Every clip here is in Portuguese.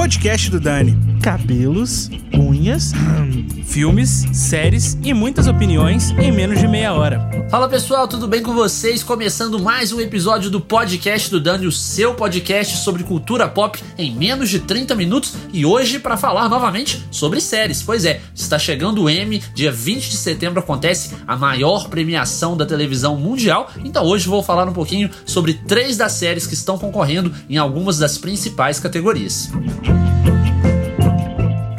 podcast do Dani. Cabelos, unhas, Filmes, séries e muitas opiniões em menos de meia hora. Fala pessoal, tudo bem com vocês? Começando mais um episódio do podcast do Dani, o seu podcast sobre cultura pop em menos de 30 minutos e hoje para falar novamente sobre séries. Pois é, está chegando o Emmy, dia 20 de setembro acontece a maior premiação da televisão mundial, então hoje vou falar um pouquinho sobre três das séries que estão concorrendo em algumas das principais categorias.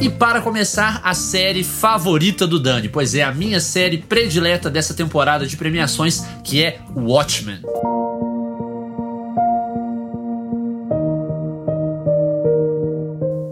E para começar, a série favorita do Dani, pois é a minha série predileta dessa temporada de premiações, que é Watchmen.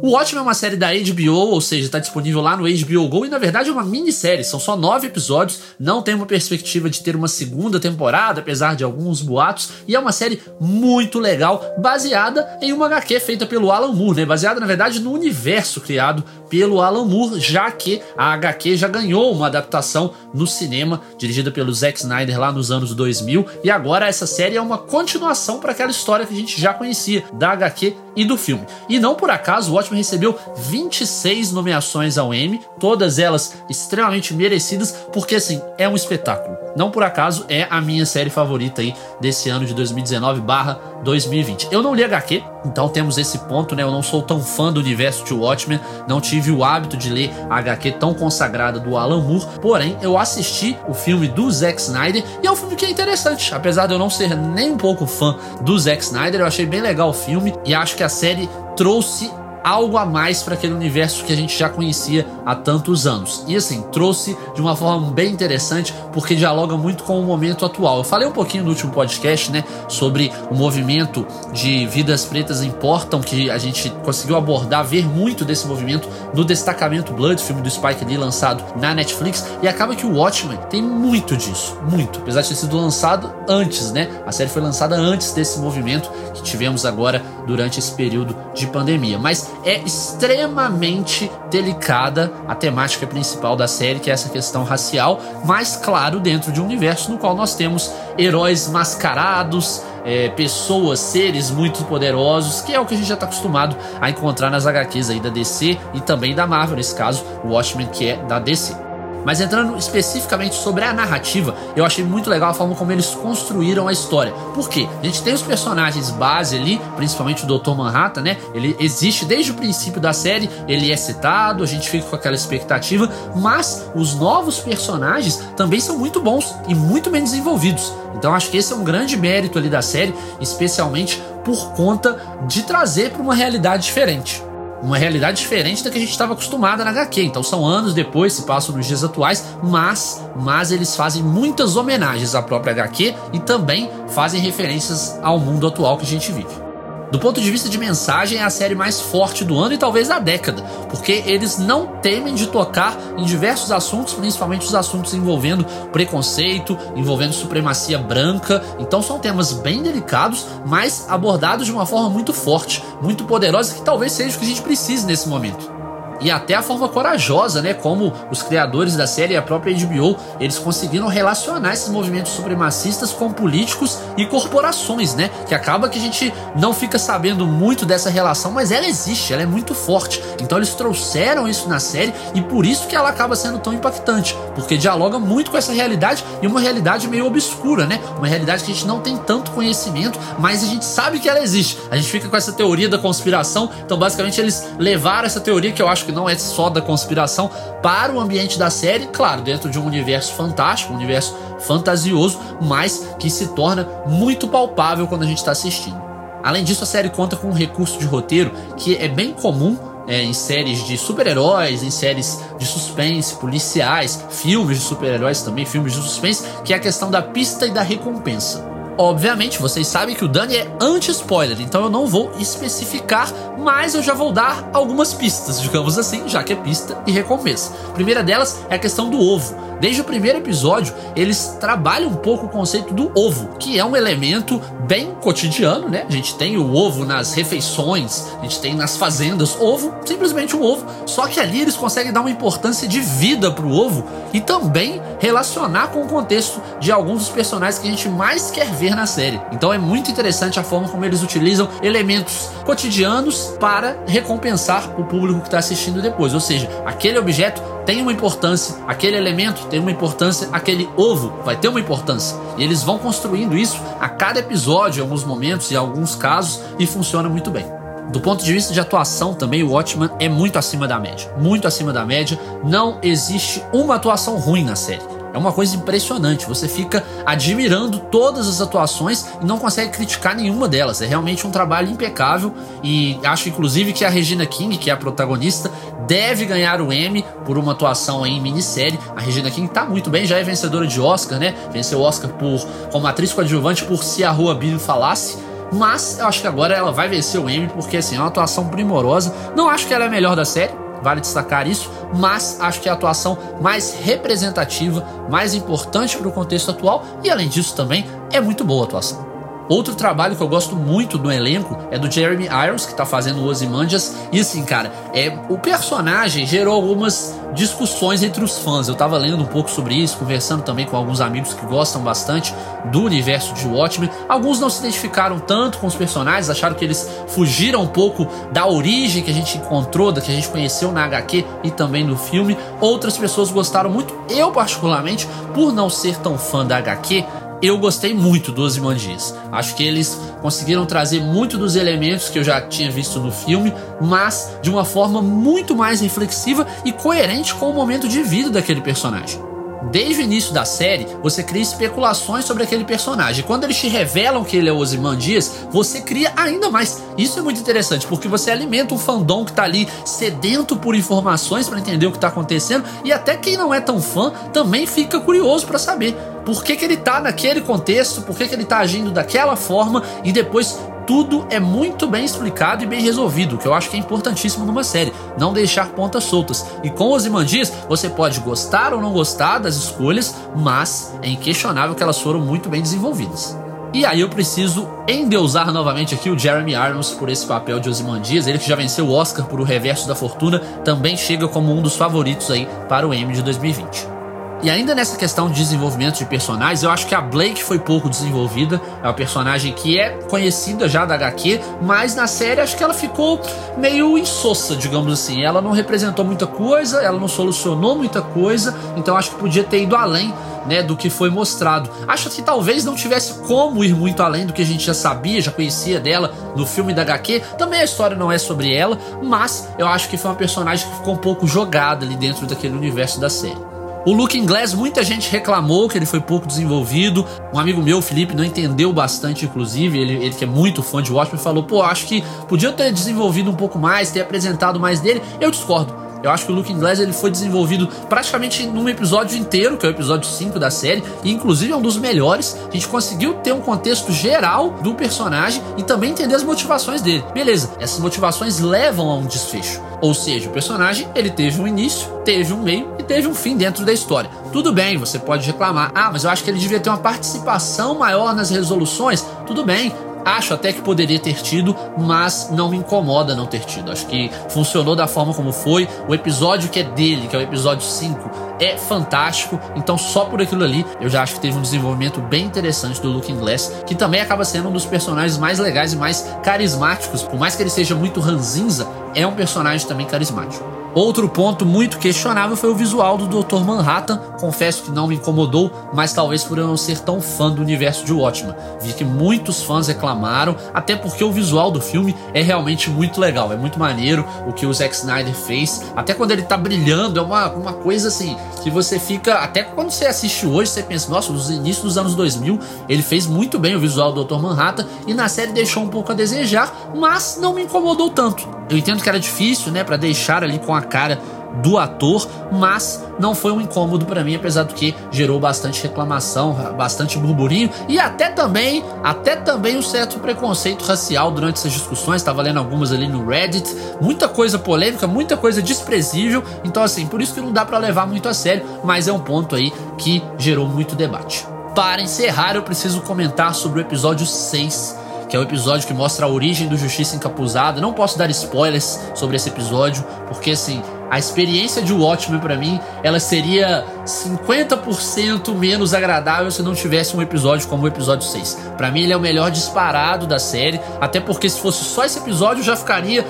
O Watchmen é uma série da HBO, ou seja, está disponível lá no HBO Go e na verdade é uma minissérie, são só nove episódios, não tem uma perspectiva de ter uma segunda temporada, apesar de alguns boatos, e é uma série muito legal, baseada em uma HQ feita pelo Alan Moore, né? Baseada na verdade no universo criado pelo Alan Moore, já que a HQ já ganhou uma adaptação no cinema, dirigida pelo Zack Snyder lá nos anos 2000, e agora essa série é uma continuação para aquela história que a gente já conhecia da HQ e do filme. E não por acaso o Watchmen recebeu 26 nomeações ao Emmy, todas elas extremamente merecidas, porque assim, é um espetáculo. Não por acaso é a minha série favorita aí desse ano de 2019/2020. Eu não li HQ, então temos esse ponto, né? Eu não sou tão fã do universo de Watchmen, não tive o hábito de ler a HQ tão consagrada do Alan Moore, porém eu assisti o filme do Zack Snyder e é um filme que é interessante, apesar de eu não ser nem um pouco fã do Zack Snyder, eu achei bem legal o filme e acho que a série trouxe algo a mais para aquele universo que a gente já conhecia há tantos anos. E assim, trouxe de uma forma bem interessante, porque dialoga muito com o momento atual. Eu falei um pouquinho no último podcast, né, sobre o movimento de vidas pretas importam, que a gente conseguiu abordar, ver muito desse movimento no Destacamento Blood, filme do Spike Lee lançado na Netflix, e acaba que o Watchmen tem muito disso, muito, apesar de ter sido lançado antes, né? A série foi lançada antes desse movimento que tivemos agora durante esse período de pandemia. Mas é extremamente delicada a temática principal da série, que é essa questão racial, mas claro, dentro de um universo no qual nós temos heróis mascarados, é, pessoas, seres muito poderosos, que é o que a gente já está acostumado a encontrar nas HQs aí da DC e também da Marvel, nesse caso, o Watchmen, que é da DC. Mas entrando especificamente sobre a narrativa, eu achei muito legal a forma como eles construíram a história. Por quê? A gente tem os personagens base ali, principalmente o Dr. Manhattan, né? Ele existe desde o princípio da série, ele é citado, a gente fica com aquela expectativa, mas os novos personagens também são muito bons e muito bem desenvolvidos. Então acho que esse é um grande mérito ali da série, especialmente por conta de trazer para uma realidade diferente uma realidade diferente da que a gente estava acostumado na HQ. Então são anos depois, se passam nos dias atuais, mas, mas eles fazem muitas homenagens à própria HQ e também fazem referências ao mundo atual que a gente vive. Do ponto de vista de mensagem, é a série mais forte do ano e talvez da década, porque eles não temem de tocar em diversos assuntos, principalmente os assuntos envolvendo preconceito, envolvendo supremacia branca. Então são temas bem delicados, mas abordados de uma forma muito forte, muito poderosa, que talvez seja o que a gente precise nesse momento e até a forma corajosa, né, como os criadores da série e a própria HBO, eles conseguiram relacionar esses movimentos supremacistas com políticos e corporações, né, que acaba que a gente não fica sabendo muito dessa relação, mas ela existe, ela é muito forte. Então eles trouxeram isso na série e por isso que ela acaba sendo tão impactante, porque dialoga muito com essa realidade e uma realidade meio obscura, né? Uma realidade que a gente não tem tanto conhecimento, mas a gente sabe que ela existe. A gente fica com essa teoria da conspiração, então basicamente eles levaram essa teoria que eu acho que não é só da conspiração, para o ambiente da série, claro, dentro de um universo fantástico, um universo fantasioso, mas que se torna muito palpável quando a gente está assistindo. Além disso, a série conta com um recurso de roteiro que é bem comum é, em séries de super-heróis, em séries de suspense, policiais, filmes de super-heróis também, filmes de suspense, que é a questão da pista e da recompensa. Obviamente, vocês sabem que o Dani é anti-spoiler, então eu não vou especificar, mas eu já vou dar algumas pistas, digamos assim, já que é pista e recompensa. A primeira delas é a questão do ovo. Desde o primeiro episódio, eles trabalham um pouco o conceito do ovo, que é um elemento bem cotidiano, né? A gente tem o ovo nas refeições, a gente tem nas fazendas, ovo, simplesmente um ovo. Só que ali eles conseguem dar uma importância de vida pro ovo e também relacionar com o contexto de alguns dos personagens que a gente mais quer ver na série. Então é muito interessante a forma como eles utilizam elementos cotidianos para recompensar o público que está assistindo depois. Ou seja, aquele objeto tem uma importância, aquele elemento tem uma importância, aquele ovo vai ter uma importância. E eles vão construindo isso a cada episódio, em alguns momentos e alguns casos, e funciona muito bem. Do ponto de vista de atuação também, o Watchman é muito acima da média. Muito acima da média. Não existe uma atuação ruim na série. É uma coisa impressionante. Você fica admirando todas as atuações e não consegue criticar nenhuma delas. É realmente um trabalho impecável e acho inclusive que a Regina King, que é a protagonista, deve ganhar o Emmy por uma atuação em minissérie. A Regina King tá muito bem, já é vencedora de Oscar, né? Venceu o Oscar por como atriz coadjuvante por Se a Rua Billy Falasse. Mas eu acho que agora ela vai vencer o Emmy porque assim, é uma atuação primorosa. Não acho que ela é a melhor da série, vale destacar isso, mas acho que é a atuação mais representativa, mais importante para o contexto atual e além disso também é muito boa a atuação. Outro trabalho que eu gosto muito do elenco é do Jeremy Irons, que tá fazendo o Ozymandias. E assim, cara, é, o personagem gerou algumas discussões entre os fãs. Eu tava lendo um pouco sobre isso, conversando também com alguns amigos que gostam bastante do universo de Watchmen. Alguns não se identificaram tanto com os personagens, acharam que eles fugiram um pouco da origem que a gente encontrou, da que a gente conheceu na HQ e também no filme. Outras pessoas gostaram muito. Eu, particularmente, por não ser tão fã da HQ, eu gostei muito dos Imandias. Acho que eles conseguiram trazer muito dos elementos que eu já tinha visto no filme, mas de uma forma muito mais reflexiva e coerente com o momento de vida daquele personagem. Desde o início da série, você cria especulações sobre aquele personagem. Quando eles te revelam que ele é o Ozymandias, você cria ainda mais. Isso é muito interessante, porque você alimenta um fandom que tá ali sedento por informações para entender o que tá acontecendo, e até quem não é tão fã também fica curioso para saber por que, que ele tá naquele contexto, por que, que ele tá agindo daquela forma, e depois tudo é muito bem explicado e bem resolvido, que eu acho que é importantíssimo numa série, não deixar pontas soltas. E com os Imandias, você pode gostar ou não gostar das escolhas, mas é inquestionável que elas foram muito bem desenvolvidas. E aí eu preciso endeusar novamente aqui o Jeremy Irons por esse papel de Ozymandias, ele que já venceu o Oscar por O Reverso da Fortuna, também chega como um dos favoritos aí para o Emmy de 2020. E ainda nessa questão de desenvolvimento de personagens, eu acho que a Blake foi pouco desenvolvida. É uma personagem que é conhecida já da HQ, mas na série acho que ela ficou meio insossa, digamos assim. Ela não representou muita coisa, ela não solucionou muita coisa, então acho que podia ter ido além né, do que foi mostrado. Acho que talvez não tivesse como ir muito além do que a gente já sabia, já conhecia dela no filme da HQ. Também a história não é sobre ela, mas eu acho que foi uma personagem que ficou um pouco jogada ali dentro daquele universo da série. O Looking Glass, muita gente reclamou que ele foi pouco desenvolvido. Um amigo meu, Felipe, não entendeu bastante, inclusive. Ele, ele que é muito fã de Watchmen, falou: pô, acho que podia ter desenvolvido um pouco mais, ter apresentado mais dele. Eu discordo. Eu acho que o Looking Glass ele foi desenvolvido praticamente num episódio inteiro, que é o episódio 5 da série, e inclusive é um dos melhores. A gente conseguiu ter um contexto geral do personagem e também entender as motivações dele. Beleza, essas motivações levam a um desfecho. Ou seja, o personagem ele teve um início, teve um meio e teve um fim dentro da história. Tudo bem, você pode reclamar. Ah, mas eu acho que ele devia ter uma participação maior nas resoluções. Tudo bem, Acho até que poderia ter tido, mas não me incomoda não ter tido. Acho que funcionou da forma como foi. O episódio que é dele, que é o episódio 5, é fantástico. Então, só por aquilo ali, eu já acho que teve um desenvolvimento bem interessante do Looking Glass, que também acaba sendo um dos personagens mais legais e mais carismáticos. Por mais que ele seja muito ranzinza, é um personagem também carismático. Outro ponto muito questionável foi o visual do Dr. Manhattan. Confesso que não me incomodou, mas talvez por eu não ser tão fã do universo de Watchmen. Vi que muitos fãs reclamaram, até porque o visual do filme é realmente muito legal, é muito maneiro o que o Zack Snyder fez. Até quando ele tá brilhando, é uma, uma coisa assim que você fica. Até quando você assiste hoje, você pensa, nossa, nos inícios dos anos 2000, ele fez muito bem o visual do Dr. Manhattan e na série deixou um pouco a desejar, mas não me incomodou tanto. Eu entendo que era difícil, né, para deixar ali com a cara do ator, mas não foi um incômodo para mim, apesar do que gerou bastante reclamação, bastante burburinho e até também, até também um certo preconceito racial durante essas discussões. Estava lendo algumas ali no Reddit, muita coisa polêmica, muita coisa desprezível. Então assim, por isso que não dá para levar muito a sério, mas é um ponto aí que gerou muito debate. Para encerrar, eu preciso comentar sobre o episódio 6 que é o episódio que mostra a origem do Justiça Encapuzada. Não posso dar spoilers sobre esse episódio, porque assim, a experiência de Watchmen para mim, ela seria 50% menos agradável se não tivesse um episódio como o episódio 6. Para mim ele é o melhor disparado da série, até porque se fosse só esse episódio eu já ficaria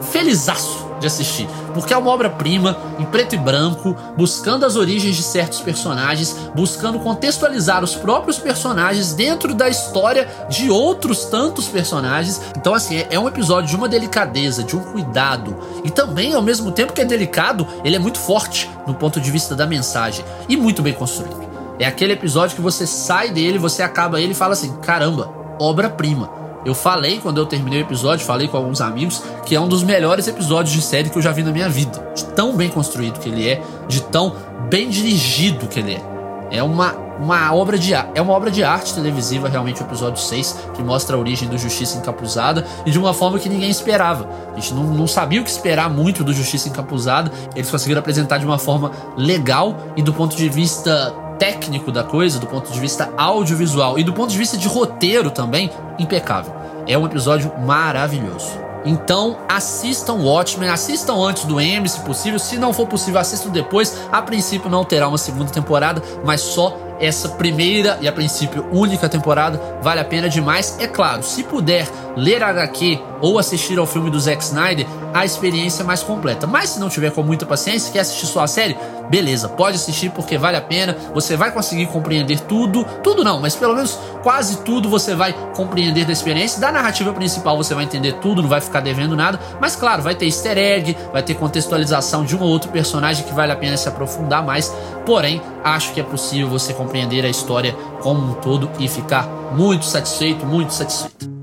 felizaço de assistir, porque é uma obra-prima em preto e branco, buscando as origens de certos personagens, buscando contextualizar os próprios personagens dentro da história de outros tantos personagens. Então, assim, é, é um episódio de uma delicadeza, de um cuidado, e também, ao mesmo tempo que é delicado, ele é muito forte no ponto de vista da mensagem e muito bem construído. É aquele episódio que você sai dele, você acaba ele e fala assim: caramba, obra-prima. Eu falei quando eu terminei o episódio, falei com alguns amigos, que é um dos melhores episódios de série que eu já vi na minha vida. De tão bem construído que ele é, de tão bem dirigido que ele é. É uma, uma obra de é uma obra de arte televisiva realmente o episódio 6, que mostra a origem do Justiça Encapuzada e de uma forma que ninguém esperava. A gente não, não sabia o que esperar muito do Justiça Encapuzada. Eles conseguiram apresentar de uma forma legal e do ponto de vista técnico da coisa, do ponto de vista audiovisual e do ponto de vista de roteiro também, impecável. É um episódio maravilhoso. Então assistam Watchmen, assistam antes do M, se possível. Se não for possível, assistam depois. A princípio não terá uma segunda temporada, mas só essa primeira e a princípio única temporada vale a pena demais. É claro, se puder ler HQ ou assistir ao filme do Zack Snyder, a experiência é mais completa. Mas se não tiver com muita paciência, quer assistir só a série, beleza, pode assistir porque vale a pena. Você vai conseguir compreender tudo, tudo não, mas pelo menos quase tudo você vai compreender da experiência. Da narrativa principal você vai entender tudo, não vai ficar devendo nada. Mas claro, vai ter easter egg, vai ter contextualização de um ou outro personagem que vale a pena se aprofundar mais. Porém, acho que é possível você compreender a história como um todo e ficar muito satisfeito, muito satisfeito.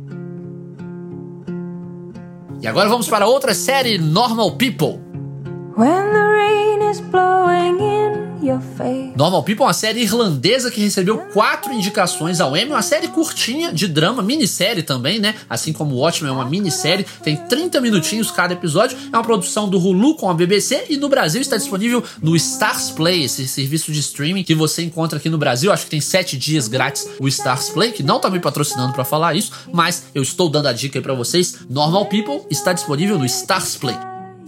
E agora vamos para outra série, Normal People. When the rain is blowing in Normal People é uma série irlandesa que recebeu quatro indicações ao Emmy, uma série curtinha de drama, minissérie também, né? Assim como o Watchmen é uma minissérie, tem 30 minutinhos cada episódio, é uma produção do Hulu com a BBC e no Brasil está disponível no Stars Play, esse serviço de streaming que você encontra aqui no Brasil, acho que tem 7 dias grátis o Stars Play, que não tá me patrocinando para falar isso, mas eu estou dando a dica aí para vocês. Normal People está disponível no Stars Play.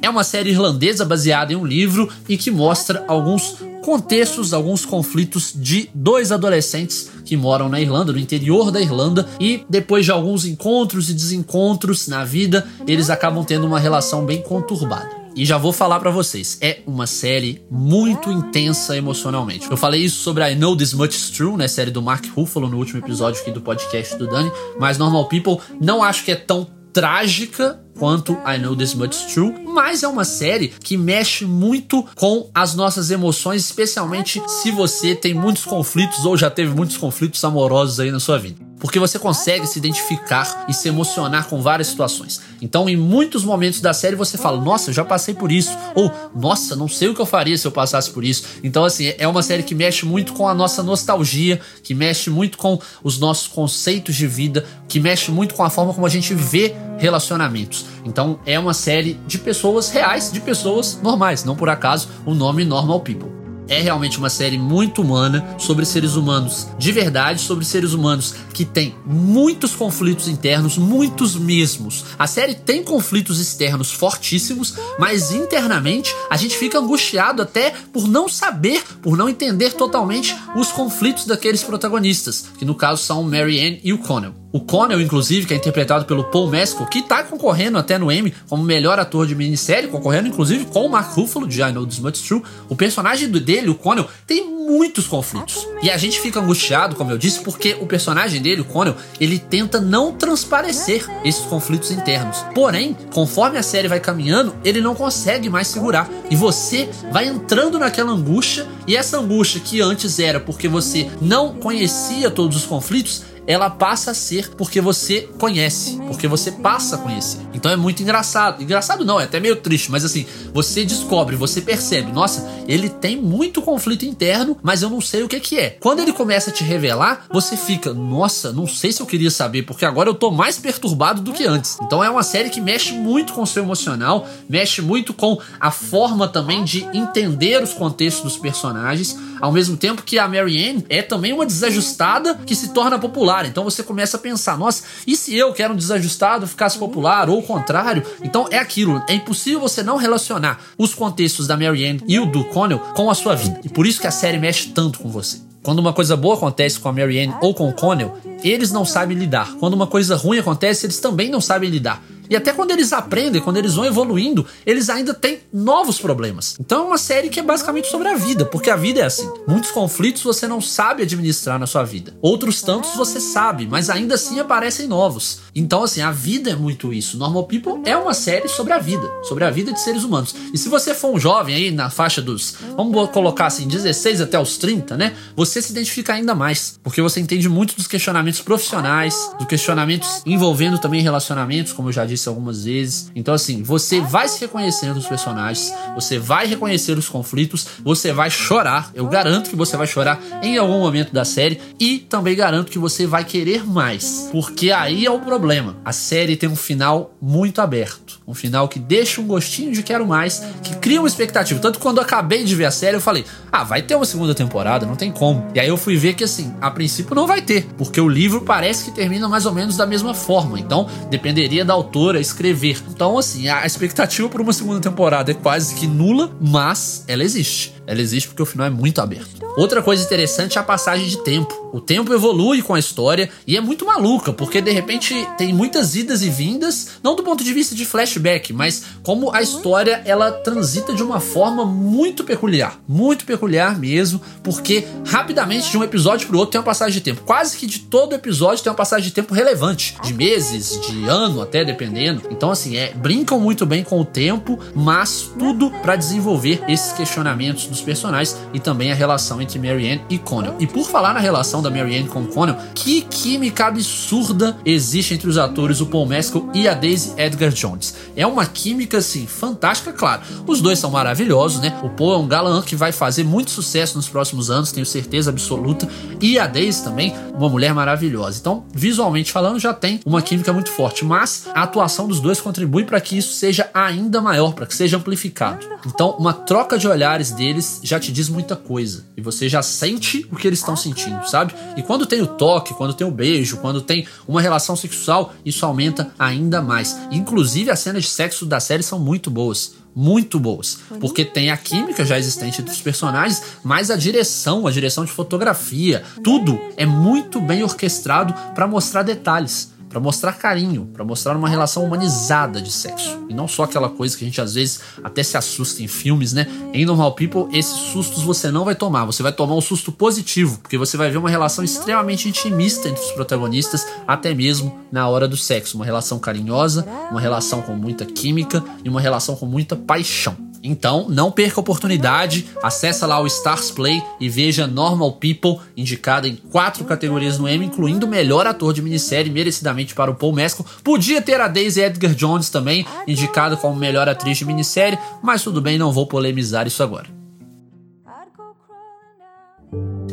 É uma série irlandesa baseada em um livro e que mostra alguns contextos, alguns conflitos de dois adolescentes que moram na Irlanda, no interior da Irlanda, e depois de alguns encontros e desencontros na vida, eles acabam tendo uma relação bem conturbada. E já vou falar para vocês, é uma série muito intensa emocionalmente. Eu falei isso sobre I Know This Much Is True, né, série do Mark Ruffalo no último episódio aqui do podcast do Dani, mas Normal People não acho que é tão trágica quanto I Know This Much True, mas é uma série que mexe muito com as nossas emoções, especialmente se você tem muitos conflitos ou já teve muitos conflitos amorosos aí na sua vida porque você consegue se identificar e se emocionar com várias situações. Então, em muitos momentos da série você fala: "Nossa, eu já passei por isso", ou "Nossa, não sei o que eu faria se eu passasse por isso". Então, assim, é uma série que mexe muito com a nossa nostalgia, que mexe muito com os nossos conceitos de vida, que mexe muito com a forma como a gente vê relacionamentos. Então, é uma série de pessoas reais, de pessoas normais, não por acaso o nome Normal People é realmente uma série muito humana sobre seres humanos de verdade, sobre seres humanos que têm muitos conflitos internos, muitos mesmos. A série tem conflitos externos fortíssimos, mas internamente a gente fica angustiado até por não saber, por não entender totalmente os conflitos daqueles protagonistas, que no caso são Mary Ann e o Connell. O Connell, inclusive, que é interpretado pelo Paul Mescal, que tá concorrendo até no Emmy como melhor ator de minissérie, concorrendo inclusive com o Mark Ruffalo de I Know This Much True. O personagem dele, o Connell, tem muitos conflitos. E a gente fica angustiado, como eu disse, porque o personagem dele, o Connell, ele tenta não transparecer esses conflitos internos. Porém, conforme a série vai caminhando, ele não consegue mais segurar. E você vai entrando naquela angústia, e essa angústia que antes era porque você não conhecia todos os conflitos, ela passa a ser porque você conhece, porque você passa a conhecer. Então é muito engraçado. Engraçado não, é até meio triste, mas assim, você descobre, você percebe, nossa, ele tem muito conflito interno, mas eu não sei o que que é. Quando ele começa a te revelar, você fica, nossa, não sei se eu queria saber, porque agora eu tô mais perturbado do que antes. Então é uma série que mexe muito com o seu emocional, mexe muito com a forma também de entender os contextos dos personagens, ao mesmo tempo que a Mary Ann é também uma desajustada que se torna popular. Então você começa a pensar, nossa, e se eu, que era um desajustado, ficasse popular ou o contrário? Então é aquilo, é impossível você não relacionar os contextos da Mary Ann e o do Connell com a sua vida. E por isso que a série mexe tanto com você. Quando uma coisa boa acontece com a Mary Ann ou com o Connell, eles não sabem lidar. Quando uma coisa ruim acontece, eles também não sabem lidar. E até quando eles aprendem, quando eles vão evoluindo, eles ainda têm novos problemas. Então é uma série que é basicamente sobre a vida, porque a vida é assim. Muitos conflitos você não sabe administrar na sua vida. Outros tantos você sabe, mas ainda assim aparecem novos. Então, assim, a vida é muito isso. Normal People é uma série sobre a vida, sobre a vida de seres humanos. E se você for um jovem aí na faixa dos, vamos colocar assim, 16 até os 30, né? Você se identifica ainda mais, porque você entende muito dos questionamentos profissionais, dos questionamentos envolvendo também relacionamentos, como eu já disse disse algumas vezes. Então, assim, você vai se reconhecer nos personagens, você vai reconhecer os conflitos, você vai chorar. Eu garanto que você vai chorar em algum momento da série e também garanto que você vai querer mais, porque aí é o problema. A série tem um final muito aberto, um final que deixa um gostinho de quero mais, que cria uma expectativa. Tanto que quando eu acabei de ver a série, eu falei: ah, vai ter uma segunda temporada, não tem como. E aí eu fui ver que, assim, a princípio não vai ter, porque o livro parece que termina mais ou menos da mesma forma. Então, dependeria da autora a escrever. Então, assim, a expectativa por uma segunda temporada é quase que nula, mas ela existe. Ela existe porque o final é muito aberto. Outra coisa interessante é a passagem de tempo. O tempo evolui com a história e é muito maluca, porque de repente tem muitas idas e vindas, não do ponto de vista de flashback, mas como a história ela transita de uma forma muito peculiar, muito peculiar mesmo, porque rapidamente de um episódio para outro tem uma passagem de tempo. Quase que de todo episódio tem uma passagem de tempo relevante, de meses, de ano até dependendo. Então assim, é, brincam muito bem com o tempo, mas tudo para desenvolver esses questionamentos dos personagens e também a relação entre Marianne e Connell. E por falar na relação da Marianne com Connell, que química absurda existe entre os atores o Paul Mescal e a Daisy Edgar Jones. É uma química assim fantástica, claro. Os dois são maravilhosos, né? O Paul é um galã que vai fazer muito sucesso nos próximos anos, tenho certeza absoluta, e a Daisy também, uma mulher maravilhosa. Então, visualmente falando, já tem uma química muito forte, mas a atuação dos dois contribui para que isso seja ainda maior, para que seja amplificado. Então, uma troca de olhares deles já te diz muita coisa. E você já sente o que eles estão sentindo, sabe? E quando tem o toque, quando tem o beijo, quando tem uma relação sexual, isso aumenta ainda mais. Inclusive, as cenas de sexo da série são muito boas muito boas. Porque tem a química já existente dos personagens, mas a direção, a direção de fotografia, tudo é muito bem orquestrado para mostrar detalhes para mostrar carinho, para mostrar uma relação humanizada de sexo. E não só aquela coisa que a gente às vezes até se assusta em filmes, né? Em Normal People, esses sustos você não vai tomar, você vai tomar um susto positivo, porque você vai ver uma relação extremamente intimista entre os protagonistas, até mesmo na hora do sexo. Uma relação carinhosa, uma relação com muita química e uma relação com muita paixão. Então, não perca a oportunidade, acessa lá o Stars Play e veja Normal People, indicada em quatro categorias no Emmy, incluindo melhor ator de minissérie, merecidamente para o Paul Mescal. Podia ter a Daisy Edgar Jones também, indicada como melhor atriz de minissérie, mas tudo bem, não vou polemizar isso agora.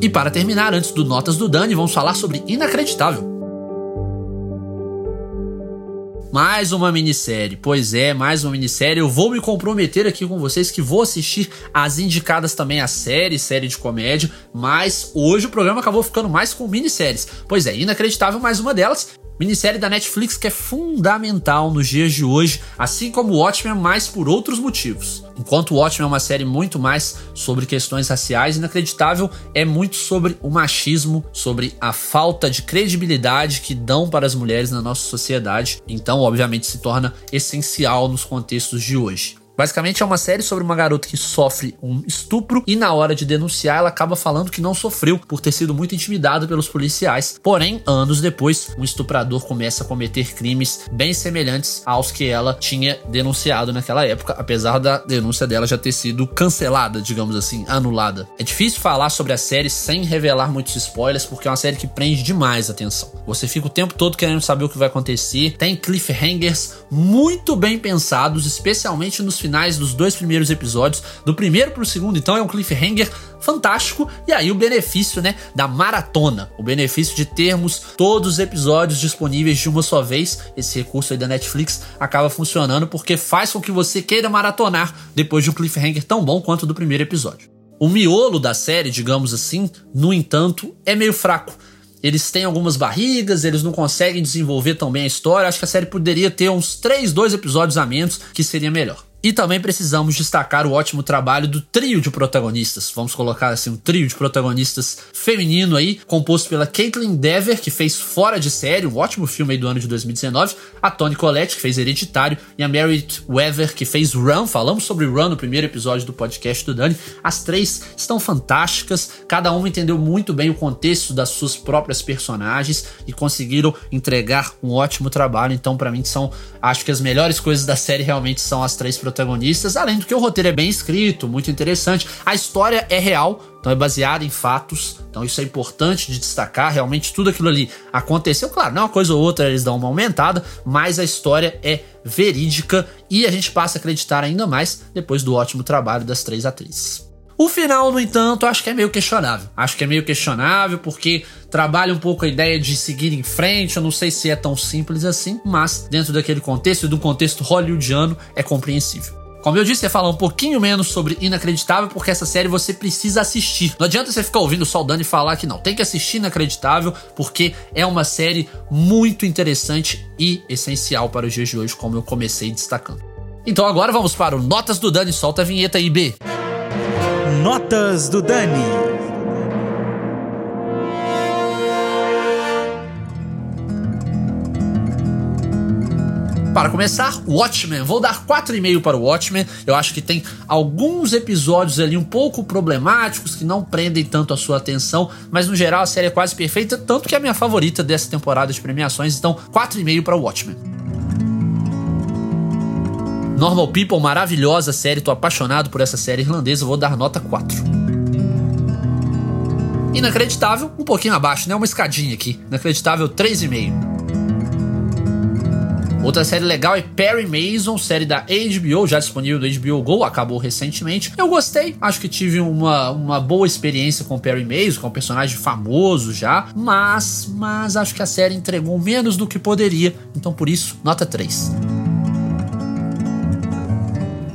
E para terminar, antes do Notas do Dani, vamos falar sobre Inacreditável. Mais uma minissérie. Pois é, mais uma minissérie. Eu vou me comprometer aqui com vocês que vou assistir as indicadas também a série, série de comédia. Mas hoje o programa acabou ficando mais com minisséries. Pois é, inacreditável mais uma delas. Minissérie da Netflix que é fundamental nos dias de hoje, assim como Watchmen, mas por outros motivos. Enquanto Watchmen é uma série muito mais sobre questões raciais, Inacreditável é muito sobre o machismo, sobre a falta de credibilidade que dão para as mulheres na nossa sociedade. Então, obviamente, se torna essencial nos contextos de hoje. Basicamente é uma série sobre uma garota que sofre um estupro e na hora de denunciar ela acaba falando que não sofreu por ter sido muito intimidada pelos policiais. Porém, anos depois, um estuprador começa a cometer crimes bem semelhantes aos que ela tinha denunciado naquela época, apesar da denúncia dela já ter sido cancelada, digamos assim, anulada. É difícil falar sobre a série sem revelar muitos spoilers porque é uma série que prende demais a atenção. Você fica o tempo todo querendo saber o que vai acontecer. Tem cliffhangers muito bem pensados, especialmente nos finais dos dois primeiros episódios. Do primeiro pro segundo, então, é um cliffhanger fantástico. E aí o benefício, né, da maratona, o benefício de termos todos os episódios disponíveis de uma só vez. Esse recurso aí da Netflix acaba funcionando porque faz com que você queira maratonar depois de um cliffhanger tão bom quanto do primeiro episódio. O miolo da série, digamos assim, no entanto, é meio fraco. Eles têm algumas barrigas, eles não conseguem desenvolver tão bem a história. Acho que a série poderia ter uns 3, 2 episódios a menos, que seria melhor. E também precisamos destacar o ótimo trabalho do trio de protagonistas. Vamos colocar assim um trio de protagonistas feminino aí, composto pela Caitlin Dever, que fez Fora de Série, um ótimo filme aí do ano de 2019, a Toni Collette, que fez Hereditário, e a Merit Weather, que fez Run. Falamos sobre Run no primeiro episódio do podcast do Dani. As três estão fantásticas, cada uma entendeu muito bem o contexto das suas próprias personagens e conseguiram entregar um ótimo trabalho. Então, para mim, são acho que as melhores coisas da série realmente são as três protagonistas protagonistas, além do que o roteiro é bem escrito, muito interessante. A história é real, então é baseada em fatos, então isso é importante de destacar. Realmente tudo aquilo ali aconteceu, claro, não uma coisa ou outra eles dão uma aumentada, mas a história é verídica e a gente passa a acreditar ainda mais depois do ótimo trabalho das três atrizes. O final, no entanto, acho que é meio questionável. Acho que é meio questionável porque trabalha um pouco a ideia de seguir em frente. Eu não sei se é tão simples assim, mas dentro daquele contexto e do contexto hollywoodiano é compreensível. Como eu disse, ia falar um pouquinho menos sobre Inacreditável, porque essa série você precisa assistir. Não adianta você ficar ouvindo só o Dani falar que não. Tem que assistir Inacreditável, porque é uma série muito interessante e essencial para os dias de hoje, como eu comecei destacando. Então agora vamos para o Notas do Dani. Solta a vinheta aí, B. Notas do Dani. Para começar, Watchmen. Vou dar 4,5 para o Watchmen. Eu acho que tem alguns episódios ali um pouco problemáticos que não prendem tanto a sua atenção, mas no geral a série é quase perfeita, tanto que é a minha favorita dessa temporada de premiações. Então, 4,5 para o Watchmen. Normal People, maravilhosa série, tô apaixonado por essa série irlandesa, vou dar nota 4. Inacreditável, um pouquinho abaixo, né? Uma escadinha aqui. Inacreditável 3,5. Outra série legal é Perry Mason, série da HBO, já disponível no HBO Go, acabou recentemente. Eu gostei, acho que tive uma, uma boa experiência com Perry Mason, com um personagem famoso já, mas, mas acho que a série entregou menos do que poderia, então por isso, nota 3.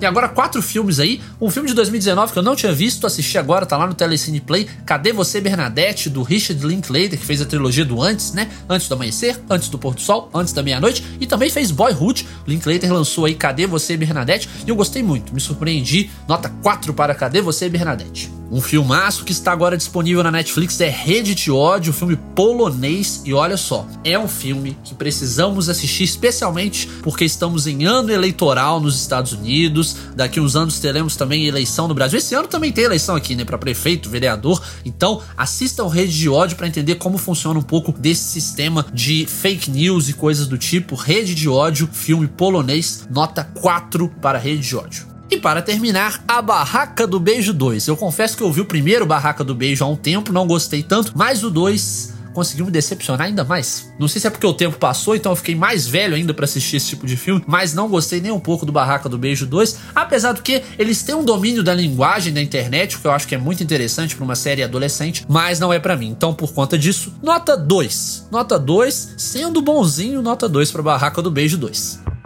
E agora quatro filmes aí. Um filme de 2019 que eu não tinha visto, assisti agora, tá lá no Telecine Play. Cadê Você, Bernadette, do Richard Linklater, que fez a trilogia do Antes, né? Antes do Amanhecer, Antes do Pôr do Sol, Antes da Meia-Noite. E também fez Boyhood. Linklater lançou aí Cadê Você, Bernadette. E eu gostei muito, me surpreendi. Nota 4 para Cadê Você, Bernadette. Um filmaço que está agora disponível na Netflix é Rede de Ódio, filme polonês. E olha só, é um filme que precisamos assistir, especialmente porque estamos em ano eleitoral nos Estados Unidos. Daqui uns anos teremos também eleição no Brasil. Esse ano também tem eleição aqui, né? Para prefeito, vereador. Então, assistam Rede de Ódio para entender como funciona um pouco desse sistema de fake news e coisas do tipo. Rede de Ódio, filme polonês, nota 4 para Rede de Ódio. E para terminar, a Barraca do Beijo 2. Eu confesso que eu vi o primeiro Barraca do Beijo há um tempo, não gostei tanto, mas o 2 conseguiu me decepcionar ainda mais. Não sei se é porque o tempo passou, então eu fiquei mais velho ainda para assistir esse tipo de filme, mas não gostei nem um pouco do Barraca do Beijo 2, apesar do que eles têm um domínio da linguagem da internet, o que eu acho que é muito interessante para uma série adolescente, mas não é para mim. Então, por conta disso, nota 2. Nota 2, sendo bonzinho, nota 2 para Barraca do Beijo 2.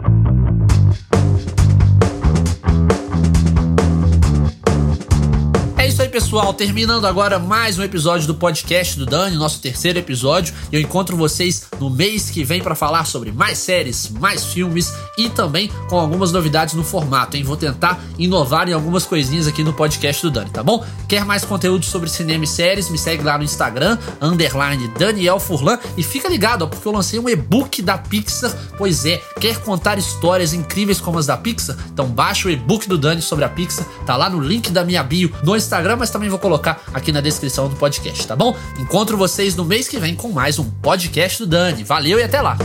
Pessoal, terminando agora mais um episódio do podcast do Dani, nosso terceiro episódio. Eu encontro vocês no mês que vem para falar sobre mais séries, mais filmes e também com algumas novidades no formato, hein? Vou tentar inovar em algumas coisinhas aqui no podcast do Dani, tá bom? Quer mais conteúdo sobre cinema e séries? Me segue lá no Instagram, underline Daniel Furlan e fica ligado, ó, porque eu lancei um e-book da Pixar. Pois é, quer contar histórias incríveis como as da Pixar? Então baixa o e-book do Dani sobre a Pixar, tá lá no link da minha bio no Instagram, mas também vou colocar aqui na descrição do podcast, tá bom? Encontro vocês no mês que vem com mais um podcast do Dani. Valeu e até lá!